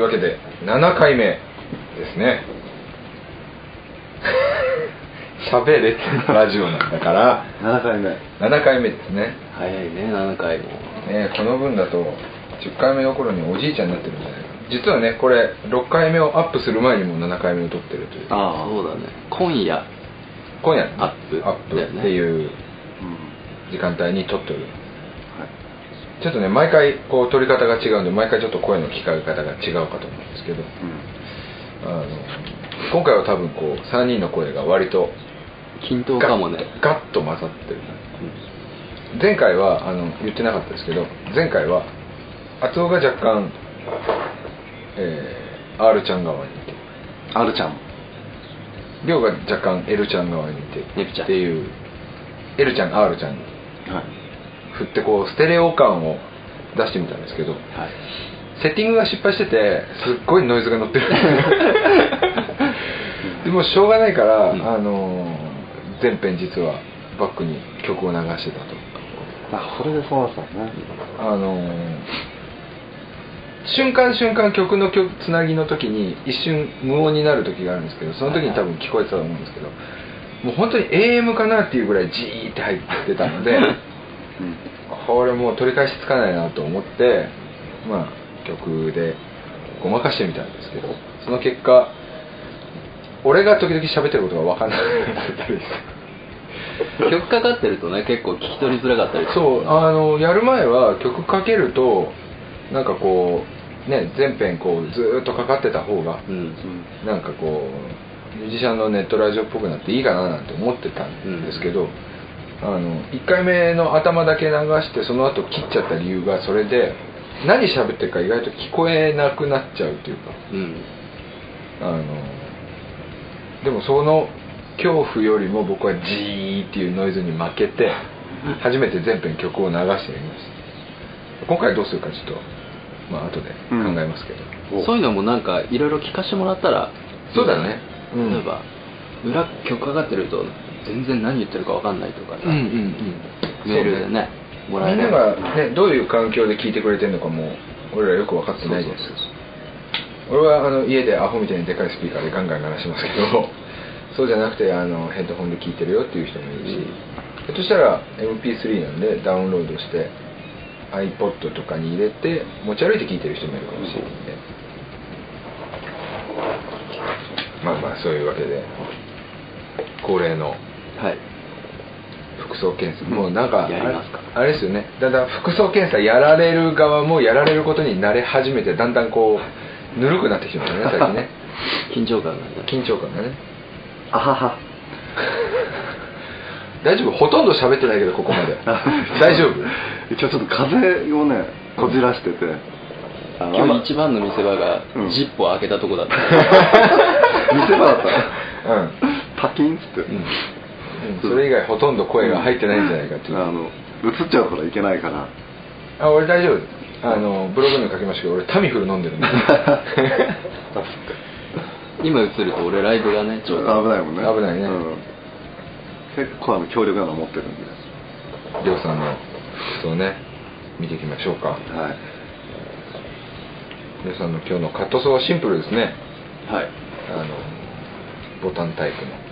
はいそうわけで7回目ですね。喋れってラジオなんだから。7回目。7回目ですね。早いね7回も。ねこの分だと10回目の頃におじいちゃんになってるんじゃないか。な実はねこれ6回目をアップする前にもう7回目を撮ってるという。ああそうだね。今夜。今夜。アップアップっていううん。時間帯に撮っております。はいちょっとね毎回こう撮り方が違うんで毎回ちょっと声の聞かれ方が違うかと思うんですけどあの今回は多分こう3人の声が割と均等かもね。ガッと混ざってる前回はあの言ってなかったですけど前回は厚尾が若干、えー、R ちゃん側にいて。うん、R ちゃん。亮が若干 L ちゃん側にいて。L ちゃん。っていう L ちゃん R ちゃん。にはい振ってこうステレオ感を出してみたんですけどはい。セッティングが失敗しててすっごいノイズが乗ってる。でもしょうがないから、うん。あのー全編実はバックに曲を流してたと。あそれでそうだったね。あのー瞬間瞬間曲の曲つなぎの時に一瞬無音になる時があるんですけどその時に多分聞こえてたと思うんですけどもう本当に AM かなっていうぐらいジーって入ってたのでうん これもう取り返しつかないなと思ってまあ曲でごまかしてみたん。ですけどその結果俺が時々喋ってることが分かん。なくなったり曲かかってるとね結構聞き取りづらかったりそうあのやる前は曲かけるとなん。かこうね全編こうずっとかかってた方がうん。なん。かこうミュージシャンのネットラジオっぽくなっていいかななん。て思ってたん。ですけど、あの1回目の頭だけ流してその後切っちゃった理由がそれで何喋ってるか意外と聞こえなくなっちゃうというか。うん。あのでもその恐怖よりも僕はジーっていうノイズに負けて初めて全編曲を流してみました。今回どうするかちょっとまあ後で考えますけど、お。そういうのもなんかいろいろ聞かせてもらったらそうだね。うん例えば裏曲かかってると全然何言ってるか分かんないとかさうんうんうん。メールでねもらえれみんなばが、ね、どういう環境で聞いてくれてるのかも俺らよく分かってないじゃないですか俺はあの家でアホみたいにでかいスピーカーでガンガン鳴らしますけど そうじゃなくてあのヘッドホンで聞いてるよっていう人もいるし、ひょっとしたら MP3 なんでダウンロードして iPod とかに入れて持ち歩いて聞いてる人もいるかもしれないんで、まあまあそういうわけで恒例のはい。服装検査。もうなんかやりますか。あれですよね。だんだん服装検査やられる側もやられることに慣れ始めてだんだんこうぬるくなってきてますよね 最近ね。緊張感が。ね緊張感がね。あはは。大丈夫？ほとんど喋ってないけどここまで。大丈夫？一応ちょっと風をねこじらしてて、あの今日一番の見せ場がうん。ジップを開けたとこだった。見せ場だった。うん、パキンっつって、うんそれ以外ほとんど声が入ってないんじゃないかっていう、あの映っちゃうからいけないから。あ俺大丈夫。あのブログにも書きましたけど俺タミフル飲んでるんで。今映ると俺ライブがねちちょっと危ないもんね。危ないね。うん。結構あの強力なの持ってるんで。りょうさんの服装ね。見ていきましょうか。はい。りょうさんの今日のカットソーはシンプルですね。はい。あのボタンタイプの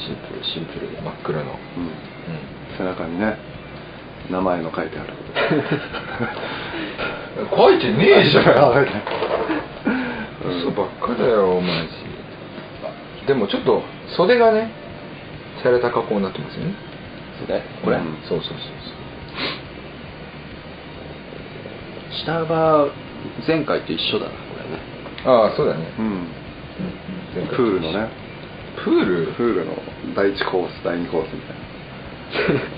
シンプルシンプルで真っ黒の、うん。うん。背中にね名前の書いてある。書いてねえじゃん。嘘ばっかだよマジでもちょっと袖がね洒落た加工になってますよね。それこれ、うん。そうそうそう下は前回と一緒だなこれね。そうああそうだね。うん。うん。プールのねプール？プールの第1コース第2コースみたいな。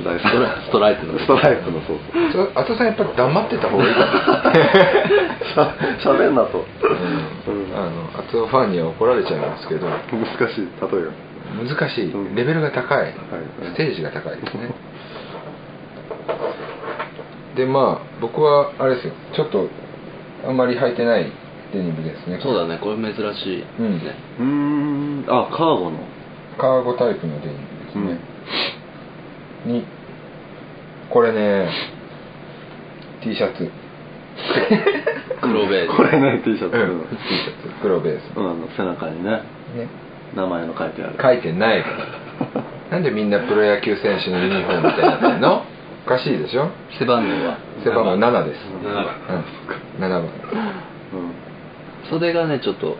第 ストラストライプの。ストライプのそうそう。そ あとさんやっぱ黙ってた方がいい。か なしゃべんなと、うん。うん。あのアツオファンには怒られちゃいますけど。難しい。例え難しい。うん。レベルが高い、はいステージが高いですね。でまあ僕はあれですよ。ちょっとあんまり履いてないデニムですね。そうだね。これ珍しい、うん。ねうーん。あカーゴの。カーゴタイプのデニムですね、にこれね T シャツ。黒ベース。これね T シャツ、うん。T シャツ。黒ベース。うんあの背中にねね。名前の書いてある。書いてないから。なんでみんなプロ野球選手のユニフォームみたいになってんの？おかしいでしょ？背番号は。背番号7です。7番うん。7番。うん袖がねちょっと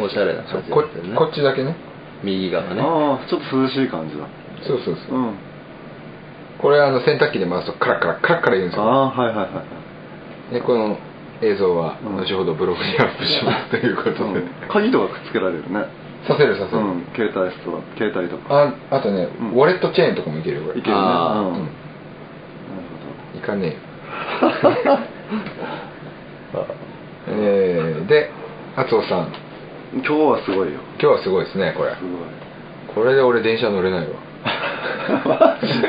おしゃれな感じですよね。こっちだけね。右側ね。ああちょっと涼しい感じだ。そうそうそう。うん。これあの洗濯機で回すとカラカラカラカラ言うんですよ。ああはいはいはいはい。でこの映像はうん。後ほどブログにアップします。ということで、うん。鍵とかくっつけられるね。させるさせる、うん。携帯とか携帯とか。ああとね、うん。ウォレットチェーンとかもいけるよこれ。いけるね。あーうん。なるいかねえよ。えー、で厚尾さん。今日はすごいよ。今日はすごいですねこれ。すごい。これで俺電車乗れないわ。マジで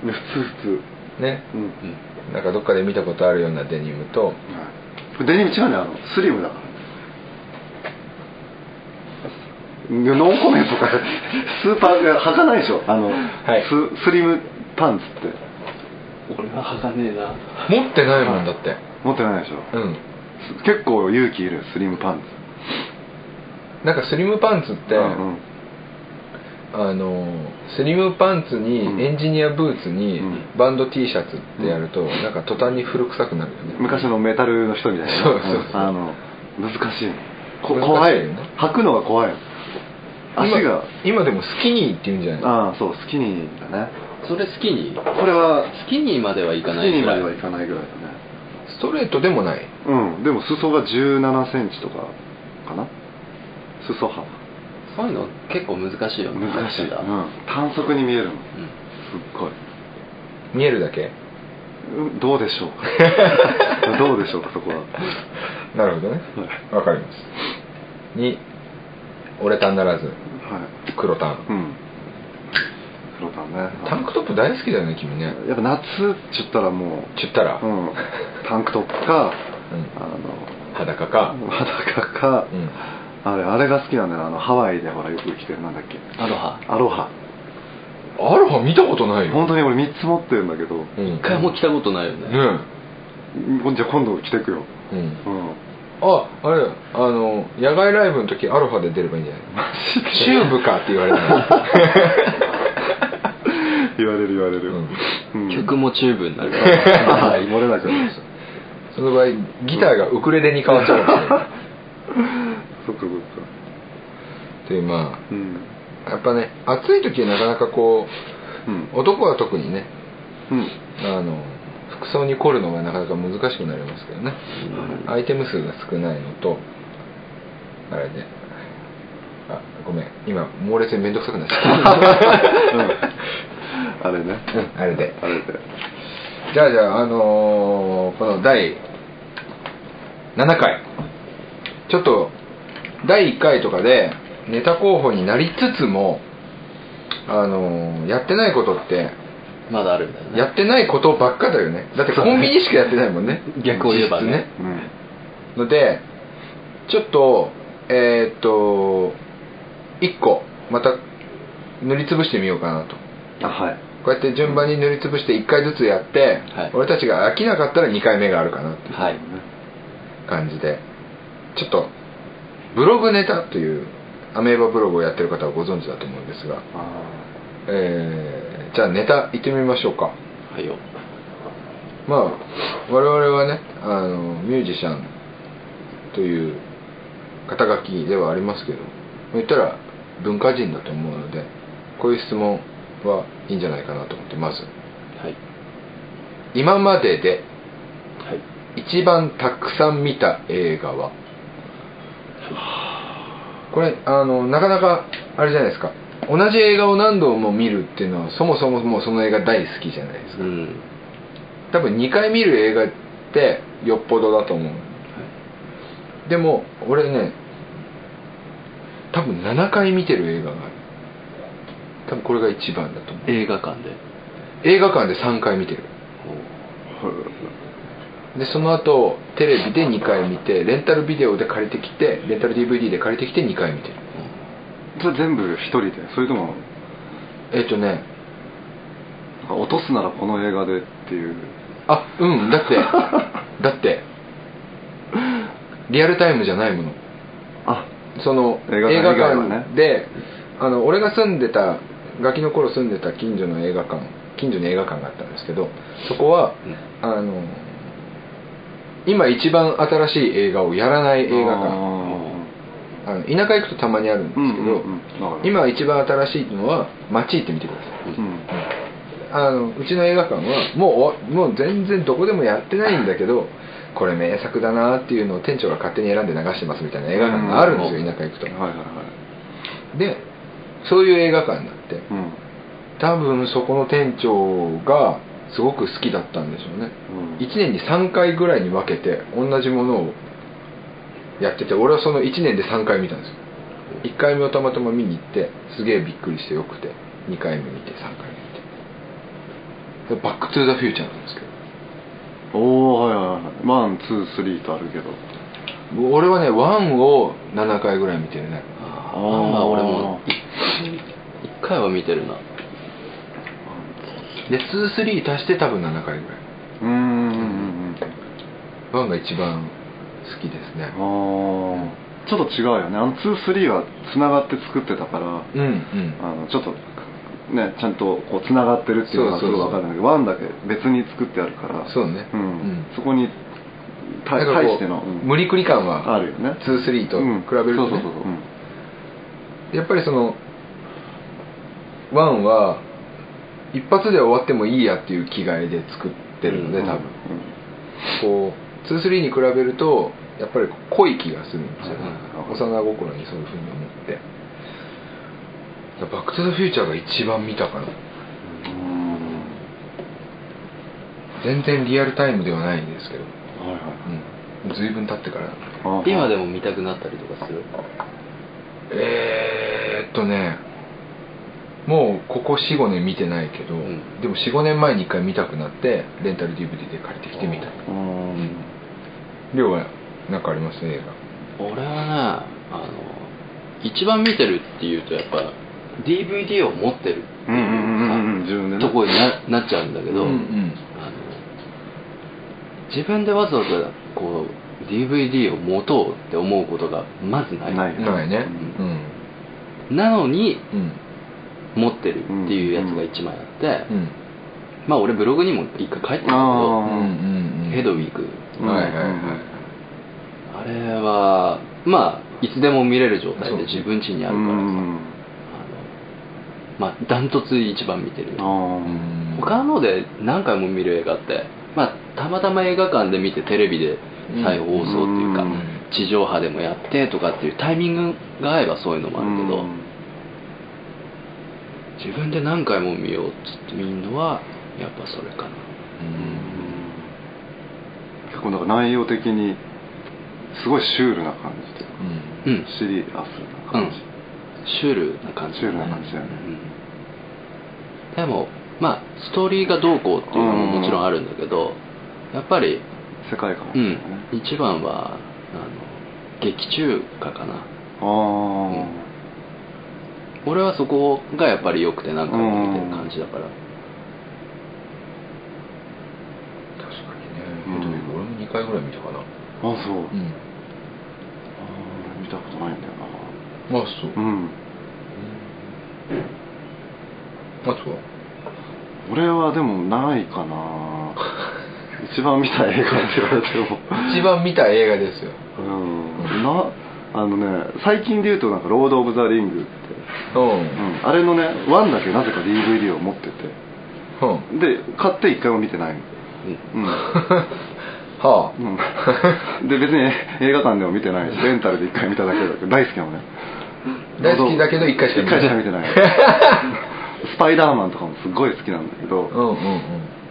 普通普通。ね。うん。うんなんかどっかで見たことあるようなデニムと。はい。デニム違うねあのスリムだから。いやノーコメントか。スーパーが履かないでしょ。あの、い。ススリムパンツって。俺は履かねえな。持ってないもんだって持ってないでしょ？うん。す結構勇気いるスリムパンツ。なんかスリムパンツって、うんうん。あのスリムパンツにうん。エンジニアブーツにうん。バンド T シャツってやると、なんか途端に古臭くなるよね。昔のメタルの人みたいな。ねそうそう。あの難しい。のこ難しい怖いよ。ね履くのが怖いの足が。今今でもスキニーって言うんじゃない？ああそうスキニーだね。それスキニー？これはスキニーまではいかスキないぐらい。ニーまではいかないぐらいストレートでもない。うん。でも裾が1 7センチとかかな？裾幅。そういうの結構難しいよね。難しい、だうん、短足に見えるの。すっごい。見えるだけ？うん。どうでしょうか？どうでしょうか？そこは。なるほどね。わかりますに俺タンならず。はい。黒タン。うん黒タンね。タンクトップ大好きだよね君ね。やっぱ夏っちゅったらもう。ちゅったら、うん、タンクトップか、うん。あ裸か。の裸か、うん。あれあれが好きなんだよあのハワイでほらよく着てるなんだっけ。アロハ。アロハ。アロハ見たことないよ。本当に俺3つ持ってるんだけど、うん。一回も着たことないよね。ねうん。じゃあ今度着てくよ。えうん。うん。ああれあの野外ライブの時アロハで出ればいいんじゃない？チ ューブかって言われる 言われる言われる、うん。曲もチューブになるはい。漏れなくなりました。その場合ギターがウクレレに変わっちゃうかもしれない。そっかそっか。というまうん。あやっぱね暑い時はなかなかこうん。う男は特にねうん。あの服装に凝るのがなかなか難しくなりますけどね。アイテム数が少ないのとあれで。あごめん。今猛烈に面倒くさくなっちゃった、あれね。うん、あれで。あれで。じゃあじゃああのーこの第7回。ちょっと第1回とかでネタ候補になりつつもあのーやってないことってまだあるんだよね。やってないことばっかだよね。だってコンビニしかやってないもんね。逆を言えばね。実質うん。のでちょっとえーっと1個また塗りつぶしてみようかなと。あはいこうやって順番に塗りつぶして1回ずつやって、はい。俺たちが飽きなかったら2回目があるかなっていうはい。感じで。ちょっとブログネタというアメーバブログをやってる方はご存知だと思うんですが、あえーじゃあネタ行ってみましょうか。はいよ。まあ我々はねあのミュージシャンという肩書きではありますけど言ったら文化人だと思うのでこういう質問はいいんじゃないかなと思ってまず。はい。今までではい。一番たくさん見た映画は？これあのなかなかあれじゃないですか。同じ映画を何度も見るっていうのはそもそももうその映画大好きじゃないですか、うん。多分2回見る映画ってよっぽどだと思う。でも俺ね多分7回見てる映画がある多分これが一番だと思う。映画館で。映画館で3回見てる。でその後テレビで2回見てレンタルビデオで借りてきてレンタル DVD で借りてきて2回見てる。ーそれ全部一人で？それとも？えっとね。落とすならこの映画でっていう。あうんだって。だって。リアルタイムじゃないもの。あその映画館映画以外はね。館であの俺が住んでたガキの頃住んでた近所の映画館近所に映画館があったんですけどそこは、あの今一番新しい映画をやらない映画館。あの田舎行くとたまにあるんですけど、うんうんうん。今一番新しいのは街行ってみてください。うん。あのうちの映画館はもうおもう全然どこでもやってないんだけどこれ名作だなっていうのを店長が勝手に選んで流してますみたいな映画館があるんですよ、うん。田舎行くと、はいはいはい。でそういう映画館になってうん。多分そこの店長がすごく好きだったんでしょうね、うん。1年に3回ぐらいに分けて同じものをやってて俺はその1年で3回見たんですよ。1回目をたまたま見に行ってすげえびっくりしてよくて2回目見て3回目見て。バック・トゥ・ザ・フューチャーなんですけど。おおはいはいはい。 one two three とあるけど。俺はね1を7回ぐらい見てるね。ああ俺も一回は見てるな。で23足して多分7回ぐらい。うーんうんうん1が一番好きですね。ああちょっと違うよね。あの23はつながって作ってたからうんうん。あのちょっとねちゃんとこうつながってるっていうのがすそうそうそう。ごい分かるんだけどワンだけ別に作ってあるからそうね。うん。うん。そこに対なんかこう対しての、うん。無理くり感はあるよね。23と比べるとね、うん。そうそうそう、うん。やっぱりその1は一発で終わってもいいやっていう気概で作ってるので、うん多分、こう23に比べるとやっぱり濃い気がするんですよね、うん幼心にそういうふうに思って。バック・トゥ・ザ・フューチャーが一番見たかな。うん全然リアルタイムではないんですけど、はいはい。うん、随分経ってから。今でも見たくなったりとかする？えーっとねもうここ45年見てないけど、ん。でも45年前に1回見たくなってレンタル DVD で借りてきてみた。は何かあります？映俺はねあの一番見てるっていうとやっぱ DVD を持ってる。っていうところにななっちゃうんだけ画ど、うんうん。自分でわざわざこう DVD を持とうって思うことがまずない。ないね。ううん。なのにうん持ってるっていうやつが1枚あって、うん。まあ俺ブログにも一回書いてたんだけあどうんうんヘドウィーク。うんはいはいはいあれはまあいつでも見れる状態で自分家にあるからさ、うんあのまあダントツ一番見てるあうん。他ので何回も見る映画ってまあたまたま映画館で見てテレビで再放送っていうか、うん地上波でもやってとかっていうタイミングが合えばそういうのもあるけど、自分で何回も見ようっつって見るのはやっぱそれかな。結構なんか内容的にすごいシュールな感じでうんうん。シリアスな感じ、シュールな感じ。シュールな感じだよね。うん。でもまあストーリーがどうこうっていうのももちろんあるんだけどやっぱり世界観うん。一番はあの劇中歌かな。ああ、俺はそこがやっぱり良くて何回も見てる感じだから。確かにね。うん。俺も2回ぐらい見たかな。あそう、あうん。ー見たことないんだよまあそう。なうん。あとは？俺はでもないかな。一番見た映画って言われても。一番見た映画ですよ。うん。なあのね最近で言うとなんか「ロード・オブ・ザ・リング」って、うん。うん、あれのね1だけなぜか DVD を持ってて。うん。で買って一回も見てないの。うん、はうん、で別に映画館でも見てないしレンタルで一回見ただけだけど大好きなのね。あ大好きだけど一回しか一回しか見てない。スパイダーマンとかもすごい好きなんだけど。うんうんう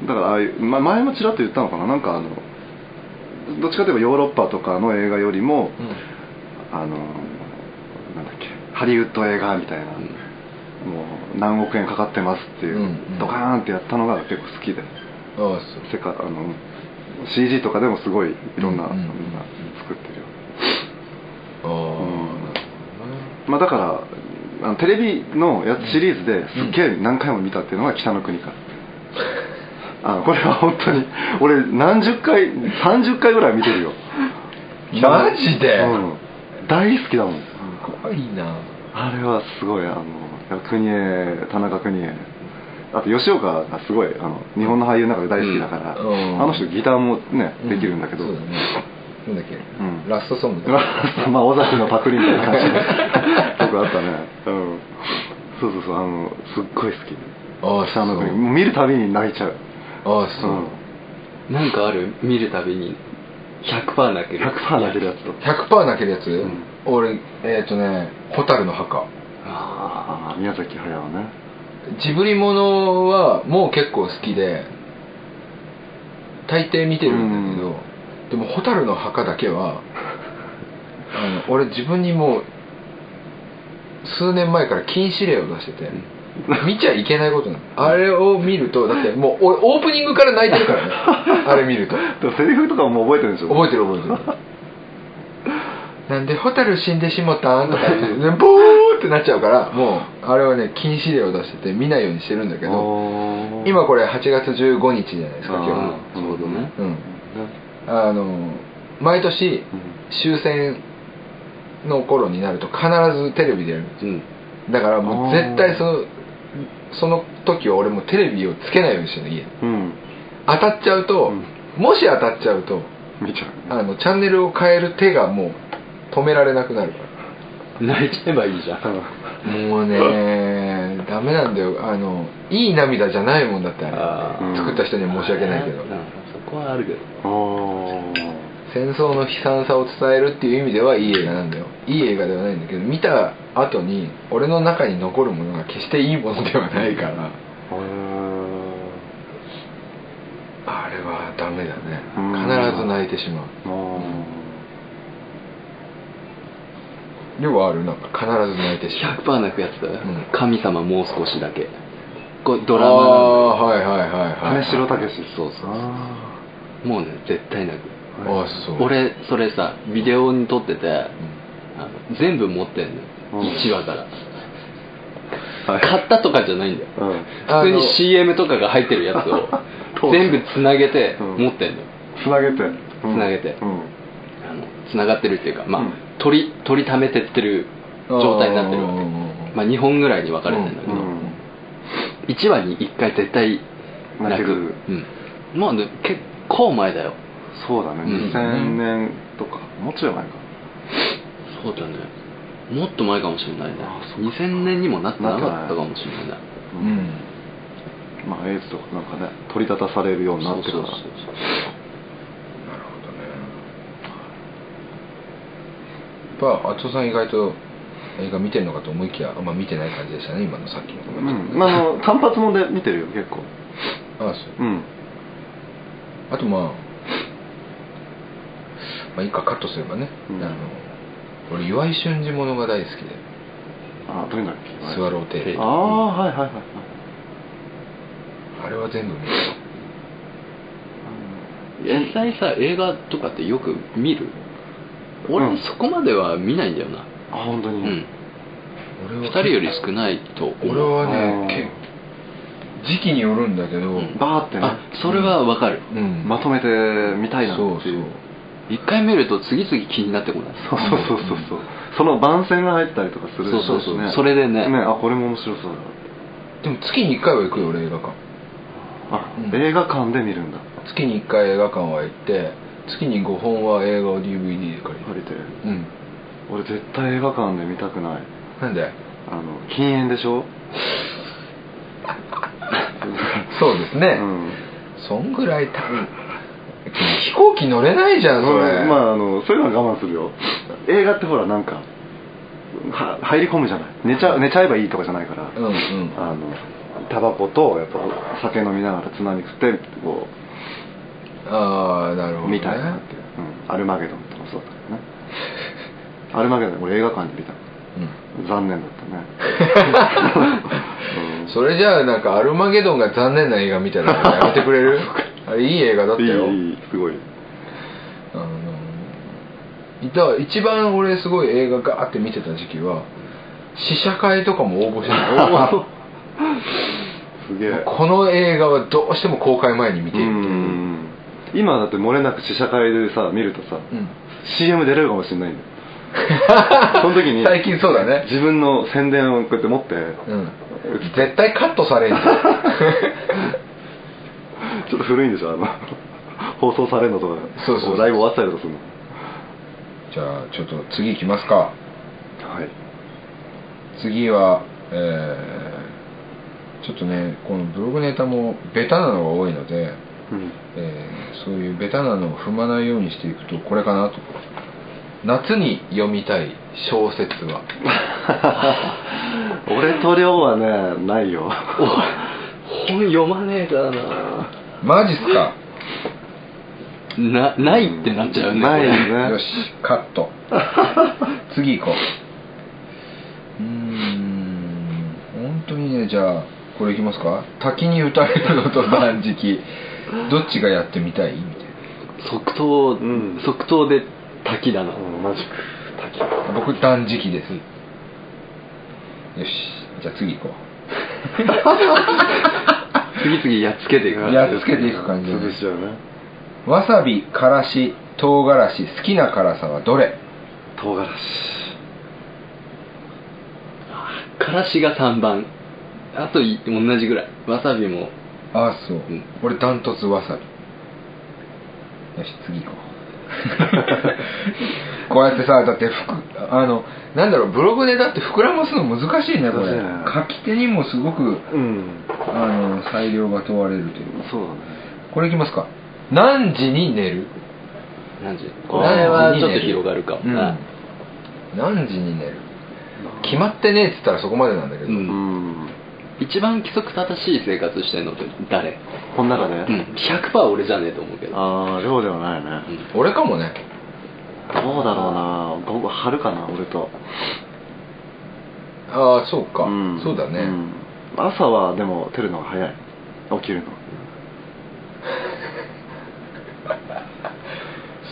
ん。だからああいう、ま、前もちらっと言ったのかな。なんかあのどっちかといえばヨーロッパとかの映画よりも、あのなんだっけハリウッド映画みたいな、もう何億円かかってますっていう、うんうん。ドカーンってやったのが結構好きで。うんああそう。世界あの CG とかでもすごいいろんな、うんな作ってるよ。ああ、まあだからあのテレビのやつシリーズですっげえ何回も見たっていうのが「北の国から」あのこれは本当に俺何十回30回ぐらい見てるよ。マジで？うん、大好きだもん。すごいな。あれはすごいあの国枝田中邦衛。あと吉岡がすごいあの日本の俳優の中で大好きだから、うん。あの人ギターもねできるんだけど、そうだね。なんだっけ、ん。ラストソング。だ まあ尾崎のパクリみたいな感じの曲 あったね。うん。そうそうそうあのすっごい好き。ああそう。見るたびに泣いちゃう。ああそう、うん。なんかある？見るたびに100%泣ける100%泣けるやつと。100%泣けるやつ、ん。俺えっ、とね「蛍の墓。あああ宮崎駿ね」ジブリものはもう結構好きで大抵見てるんだけど、でも「蛍の墓」だけはあの俺自分にもう数年前から禁止令を出してて、見ちゃいけないことなの。あれを見るとだってもう俺オープニングから泣いてるからね。あれ見ると。セリフとかも覚えてるんでしょ覚えてる覚えてる。なんで「蛍死んでしもたん?」とか言って、ね、ボーってなっちゃうからもう。あれはね禁止令を出してて見ないようにしてるんだけどど今これ8月15日じゃないですか今ああちょうどね。日うん。あの毎年終戦の頃になると必ずテレビでやるんですよ。うん。だからもう絶対そのその時は俺もテレビをつけないようにしてるの家でうん。当たっちゃうと、うもし当たっちゃうと見ちゃう。あのチャンネルを変える手がもう止められなくなるから。泣いちゃえばいいじゃん。もうね ダメなんだよ。あのいい涙じゃないもんだってあれあー。作った人には申し訳ないけど。うんそこはあるけど。あ戦争の悲惨さを伝えるっていう意味ではいい映画なんだよ。いい映画ではないんだけど見た後に俺の中に残るものが決していいものではないから。ああれはダメだね。うん必ず泣いてしまう。あ要はあるなんか必ず泣いてしまう。100%泣くやつだよ、うん。神様もう少しだけ。これドドラマはいはいはいはい金城武そうそうあもうね絶対泣く。ああそう。俺それさビデオに撮ってて、うん。全部持ってんのよ、うん1話から。あはい。買ったとかじゃないんだよ。うん。普通に CM とかが入ってるやつを 全部つなげてうん。持ってんのよ。つなげて。つなげて。うん。あのつながってるっていうかまあ、うん。取り取りためてってる状態になってるわけ。うんまあ2本ぐらいに分かれてんだけど、うん。1話に1回絶対泣く。泣けるうん。まあね結構前だよ。そうだね。うん。2000年とかもうちょい前か。そうだねもっと前かもしれないね。あそ2000年にもなってなかったかもしれないね。うん。まあエイズとかなんかね取り立たされるようになってから。なるほどね。やっぱ厚尾さん意外と映画見てるのかと思いきやあんま見てない感じでしたね今のさっきのコうメントん。まああの単発もで見てるよ結構。あそう。うん。あとまあまあいいかカットすればね、うん。あの俺岩井俊二ものが大好きで。あどういうんだっけスワローテール。ああはいはいはいはい。あれは全部見実際さ映画とかってよく見る？俺、うんそこまでは見ないんだよな。あ本当に？うん。俺は2人より少ないと思う。俺はうんねけ時期によるんだけど、うん。バーってね。あそれはわかる。うん。まとめて見たいなっていう。そうそう一回見ると次々気になってこない。そうそうそうそうそう。その番宣が入ったりとかするそうそうそう。ねそれでね。ねあこれも面白そうでも月に1回は行くよ俺映画館。だあ、うん。映画館で見るんだ。月に1回映画館は行って月に5本は映画を DVD で借りる。借りて。うん。俺絶対映画館で見たくない。なんで？あの禁煙でしょ？そうですね、うん。そんぐらい多分飛行機乗れないじゃんそれ、うんまああのそういうのは我慢するよ。映画ってほらなんかは入り込むじゃない。寝ちゃ寝ちゃえばいいとかじゃないから、うんうん。あのタバコとやっぱ酒飲みながらつまみ食ってこああなるほど、うね、みたいなって、う。ん、アルマゲドンとかそうだっね。アルマゲドン俺映画館で見たうん。残念だったね、う んそれじゃあなんかアルマゲドンが残念な映画みたいなのやめてくれる？あれいい映画だったよ。いいいいすごい。あのいた一番俺すごい映画ガーって見てた時期は試写会とかも応募してた。すげえ。この映画はどうしても公開前に見ている今だって漏れなく試写会でさ見るとさ、うん。CM 出れるかもしれないんだよその時に最近そうだね。自分の宣伝をこうやって持って、うん。絶対カットされん ちょっと古いんでしょあの 放送されるのとか。そうそうそう。こライブ終わってたりとかするの。じゃあちょっと次行きますか。はい。次はえーちょっとねこのブログネタもベタなのが多いので、うん。えーそういうベタなのを踏まないようにしていくとこれかなと。夏に読みたい小説は。俺と亮はねないよ。本読まねえからなマジっすか？なないってなっちゃうねないねよし カット。次行こう。うーん。本当にねじゃあこれいきますか？滝に打たれるのと断食。どっちがやってみたい？みたい即答、うん。即答で滝だな、うんマジック滝。な僕断食です。よし。じゃあ次行こ 次々やっつけていくうやっつけていく感じで潰しちゃうね。わさびからし唐辛子好きな辛さはどれ？唐辛子。からしが3番。あとい同じぐらい。わさびも。ああそう、ん。俺ダントツわさび。よし次行こう こうやってさだってふくあのなんだろうブログでだって膨らますの難しいねこれ。書き手にもすごくうん。あの裁量が問われるという。そうだね。これいきますか。何時に寝る？何時？これはちょっと広がるかもな、うん。何時に寝る？決まってねえっつったらそこまでなんだけど、うんうん一番規則正しい生活してんのって誰？この中で、うん。100%俺じゃねえと思うけど。ああ亮ではないね、俺かもね。どうだろうな。僕春かな俺と。ああそうか、ん。そうだね、ん。朝はでも出るのが早い。起きるの。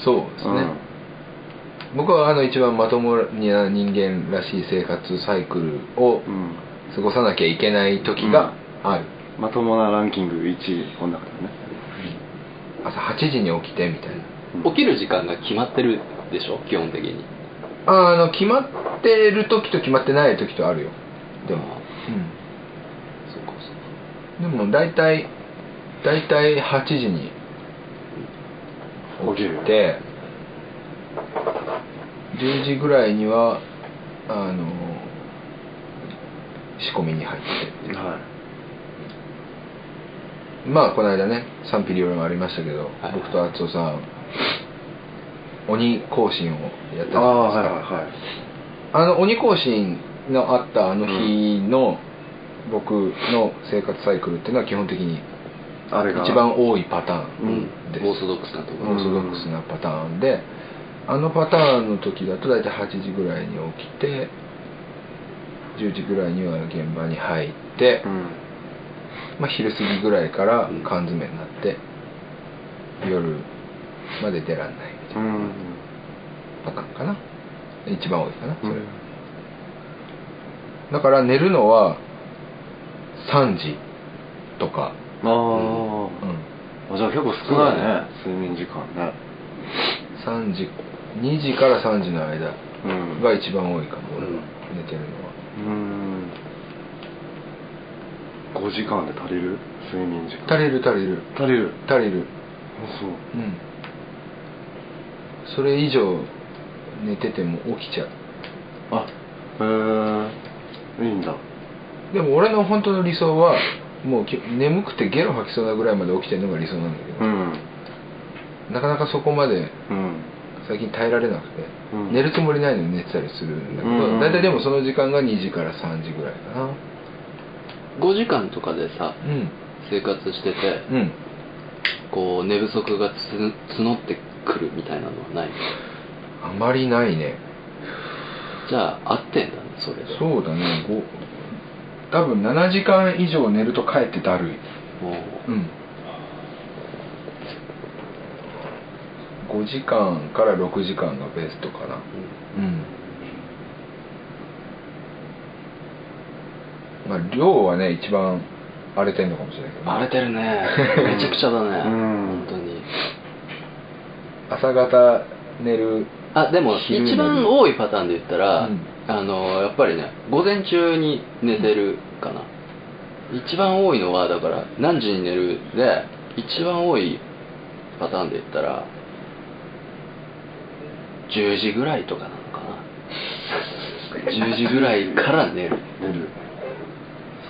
そうですね、僕はあの一番まともな人間らしい生活サイクルをうん、うん過ごさなきゃいけない時がある、まともなランキング1位この中でね。朝8時に起きてみたいな。うん。起きる時間が決まってるでしょ？基本的に。ああの決まってる時と決まってない時とあるよ。でも。あそうかそううんでも大体大体8時に起きるで10時ぐらいにはあの仕込みに入って。はまあこの間ね賛否両論ありましたけど、はい。僕と敦夫さん鬼行進をやったじゃないですか。いああはいはいはい。あの鬼行進のあったあの日の僕の生活サイクルっていうのは基本的にあれが。一番多いパターうんンです、オーソドックスなところ。オーソドックスなパターンであのパターンの時だと大体8時ぐらいに起きて10時ぐらいには現場に入って、うん。まあ、昼過ぎぐらいからうん。缶詰になって、夜まで出らんないみたいな。うん。パターンかな。一番多いかなそれ、うん。だから寝るのは3時とか、ああ、うん、あじゃあ結構少ないね睡眠時間ね。3時2時から3時の間うん。が一番多いかも、寝てるのはうん。5時間で足りる？睡眠時間。足りる足りる。足りる。足りる。あそう。うん。それ以上寝てても起きちゃう。あへえいいんだ。でも俺の本当の理想はもうき眠くてゲロ吐きそうなぐらいまで起きてるのが理想なんだけど、うん。なかなかそこまでうん最近耐えられなくて、うん。寝るつもりないのに寝てたりするんだけど、うん大体でもその時間が2時から3時ぐらいかな。5時間とかでさうん。生活しててうん。こう寝不足がつ募ってくるみたいなのはないあまりないね。じゃあ合ってんだねそれで。そうだね。ご多分7時間以上寝るとかえってだるい。うん5時間から6時間がベストかな。うん。まあ量はね一番荒れてんのかもしれないけどね。荒れてるね。めちゃくちゃだね。うん。本当に。朝方寝るあでも一番多いパターンで言ったら、うん。あのやっぱりね午前中に寝てるかな、一番多いのはだから何時に寝るで一番多いパターンで言ったら10時ぐらいとかなのかな。10時ぐらいから寝る。寝る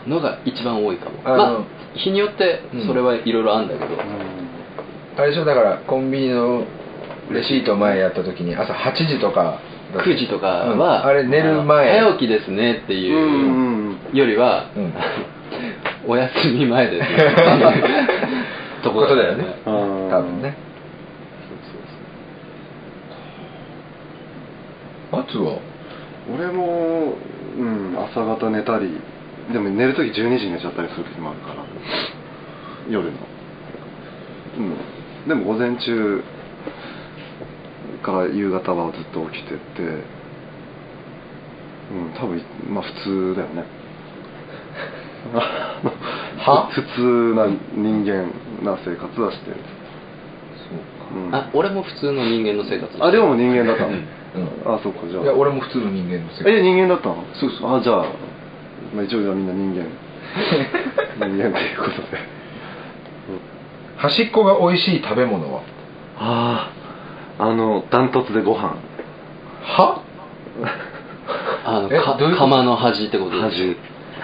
のが一番多いかも。まあ日によってそれはいろいろあるんだけど、あれでしょだからコンビニのレシート前やった時に朝8時とかだった。9時とかうん。は、あれ寝る前。早起きですねっていう、うんよりは、うん。お休み前ですねっていう ところだよね。うん。多分ね松は？俺も、うん、朝方寝たりでも寝る時12時に寝ちゃったりする時もあるから。夜の。うん。でも午前中から夕方はずっと起きててうん多分まあ普通だよね。は？普通な人間な生活はしてる、うん、あ俺も普通の人間の生活あでも人間だったの、うん。うんあそっかじゃあ。いや俺も普通の人間の世界。え人間だったの？そうそう。あじゃあ、まあ、一応じゃあみんな人間。人間ということで、端っこが美味しい食べ物は？あああのダントツでご飯。は？あのかえどういうこと？釜の端ってことで。端。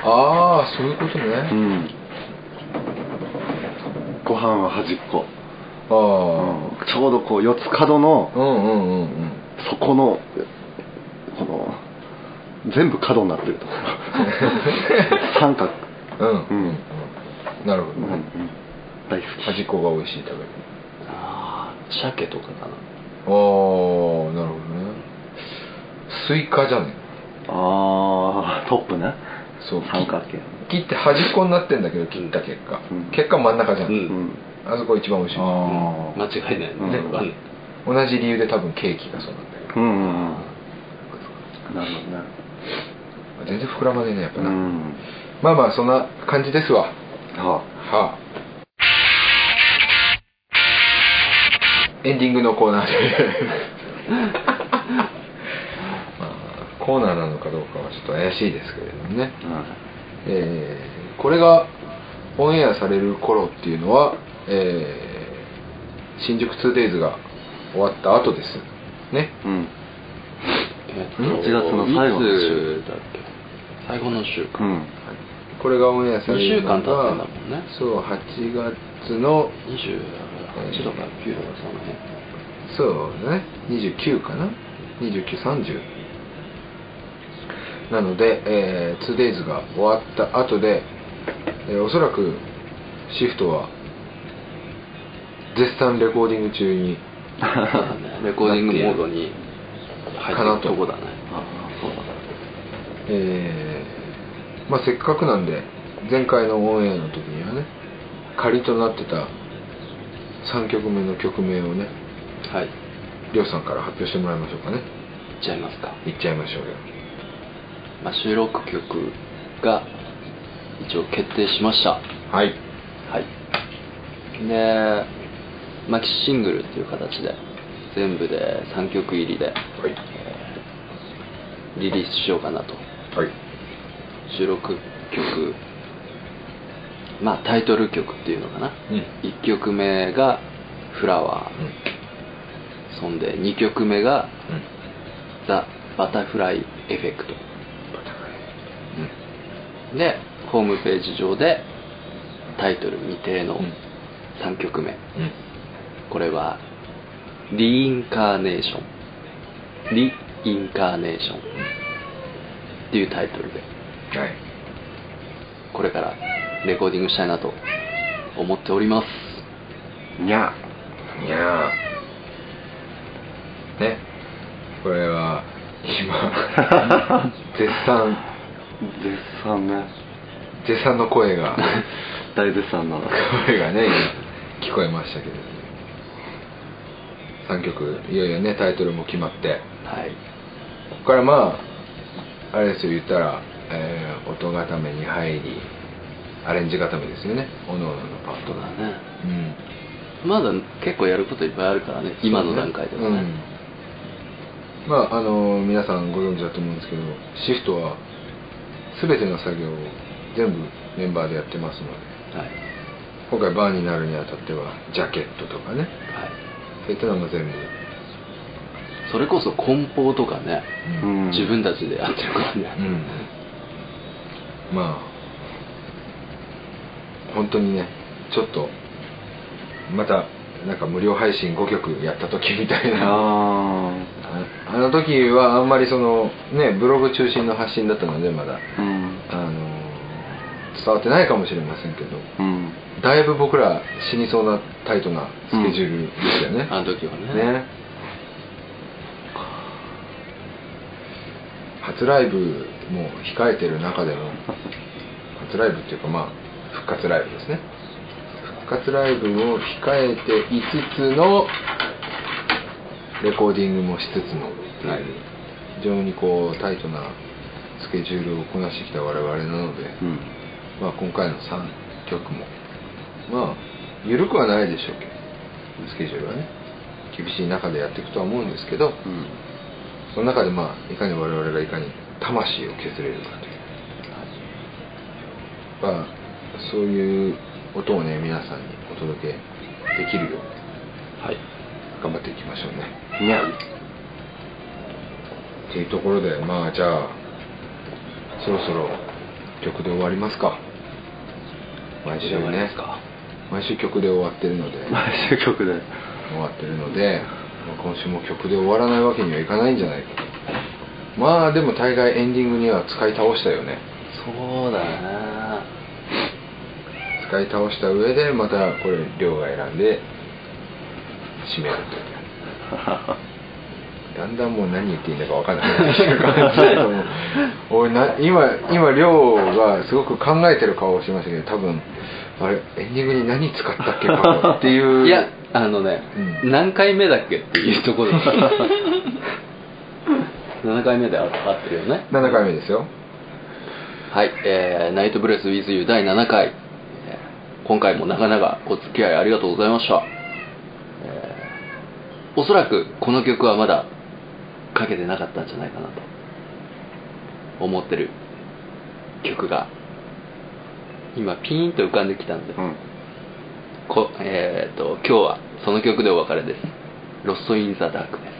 ああそういうことうね、ん。ご飯は端っこ、あうん。ちょうどこう四つ角のあうんうんうんうんそこのこの全部角になってると。こ ろ三角。うん。うん、うんなるほどね、うんうん。大好き。端っこが美味しい食べ物ああ鮭とかかな。ああなるほどね。スイカじゃね？ああトップね。そう。三角形切って端っこになってんだけど切った結果、うん。結果真ん中じゃん、うん。うん。あそこ一番美味しい。あ間違いないね、うん。ね同じ理由で多分ケーキがそうなんだけどうんうんうん。なるほどね。全然膨らまねえねやっぱな、うん。まあまあそんな感じですわ。ははあ。エンディングのコーナーで。まあコーナーなのかどうかはちょっと怪しいですけれどもね、あえーこれがオンエアされる頃っていうのは、えー新宿 2days が終わった後です。ね。うん。えっと1月の最後の週。だっけ？最後の週か、うん。これがオンエアされるのが二週間経ってんだもんね。そう8月の28とか9とかその辺そうだね29かな？2930なので、えー、2days が終わった後で、えーおそらくシフトは絶賛レコーディング中に レコーディングモードに入ってると。こだね。あそうだ。えーまあ、せっかくなんで前回のオンエアの時にはね仮となってた3曲目の曲名をねはい。りょうさんから発表してもらいましょうかね。いっちゃいますか、いっちゃいましょうよ。まあ、収録曲が一応決定しました。はい。はい。でマキシシングルっていう形で全部で3曲入りではい。リリースしようかなと。はい。収録曲。まあタイトル曲っていうのかな、うん。1曲目が「フラワー」そんで2曲目がうん「ザ・バタフライ・エフェクト。バタフラ」でホームページ上でタイトル未定のうん3曲目、イうんこれは「リインカーネーション」「リインカーネーション」っていうタイトルで。はい。これからレコーディングしたいなと思っております。にゃ。いやーね。これは今 絶賛。絶賛ね。絶賛の声が。大絶賛なの。声がね今聞こえましたけれども3曲。いよいよねタイトルも決まって。はい。ここからまああれですよ言ったら、えー音固めに入りアレンジ固めですよね。おのおののパートそうだね。うん。まだ結構やることいっぱいあるからね今の段階ではね。うん。まああの皆さんご存知だと思うんですけどシフトは全ての作業を全部メンバーでやってますので。はい。今回バーになるにあたってはジャケットとかね。はいそういったのも全部、それこそ梱包とかね、うん。自分たちでやってるからね、うん。まあ本当にねちょっとまたなんか無料配信5曲やった時みたいな。あの時はあんまりそのねブログ中心の発信だったのでまだ。あうん。あの伝わってないかもしれませんけど。うんだいぶ僕ら死にそうなタイトなスケジュールでしたよね、あの時はね。ね。初ライブも控えてる中でも初ライブっていうかまあ復活ライブですね。復活ライブを控えていつつのレコーディングもしつつのっていう、はい。非常にこうタイトなスケジュールをこなしてきた我々なので、うん。まあ、今回の3曲もまあ緩くはないでしょうけどスケジュールはね。厳しい中でやっていくとは思うんですけど、うん。その中でまあいかに我々がいかに魂を削れるかという、まあ、そういう音をね皆さんにお届けできるようにはい。頑張っていきましょうね。にゃっていうところでまあじゃあそろそろ曲で終わりますか。毎週ねすか毎週曲で終わってるので。毎週曲で。終わってるので、まあ今週も曲で終わらないわけにはいかないんじゃないかと。まあでも大概エンディングには使い倒したよね。そうだね使い倒した上でまたこれ亮が選んで締めるという。だんだんもう何言っていいんだか分かんなくなって感じだけども俺な今今亮がすごく考えてる顔をしてましたけど多分あれエンディングに何使ったっけかっていう。いやあのね、うん。何回目だっけっていうところ。7回目で合ってるよね。7回目ですよ。はい、えーナイトブレス with you 第7回、えー今回も長々お付き合いありがとうございました、えーおそらくこの曲はまだかけてなかったんじゃないかなと思ってる曲が今ピーンと浮かんできたんで、うん。こえー、と今日はその曲でお別れです「Lost in the Darkness」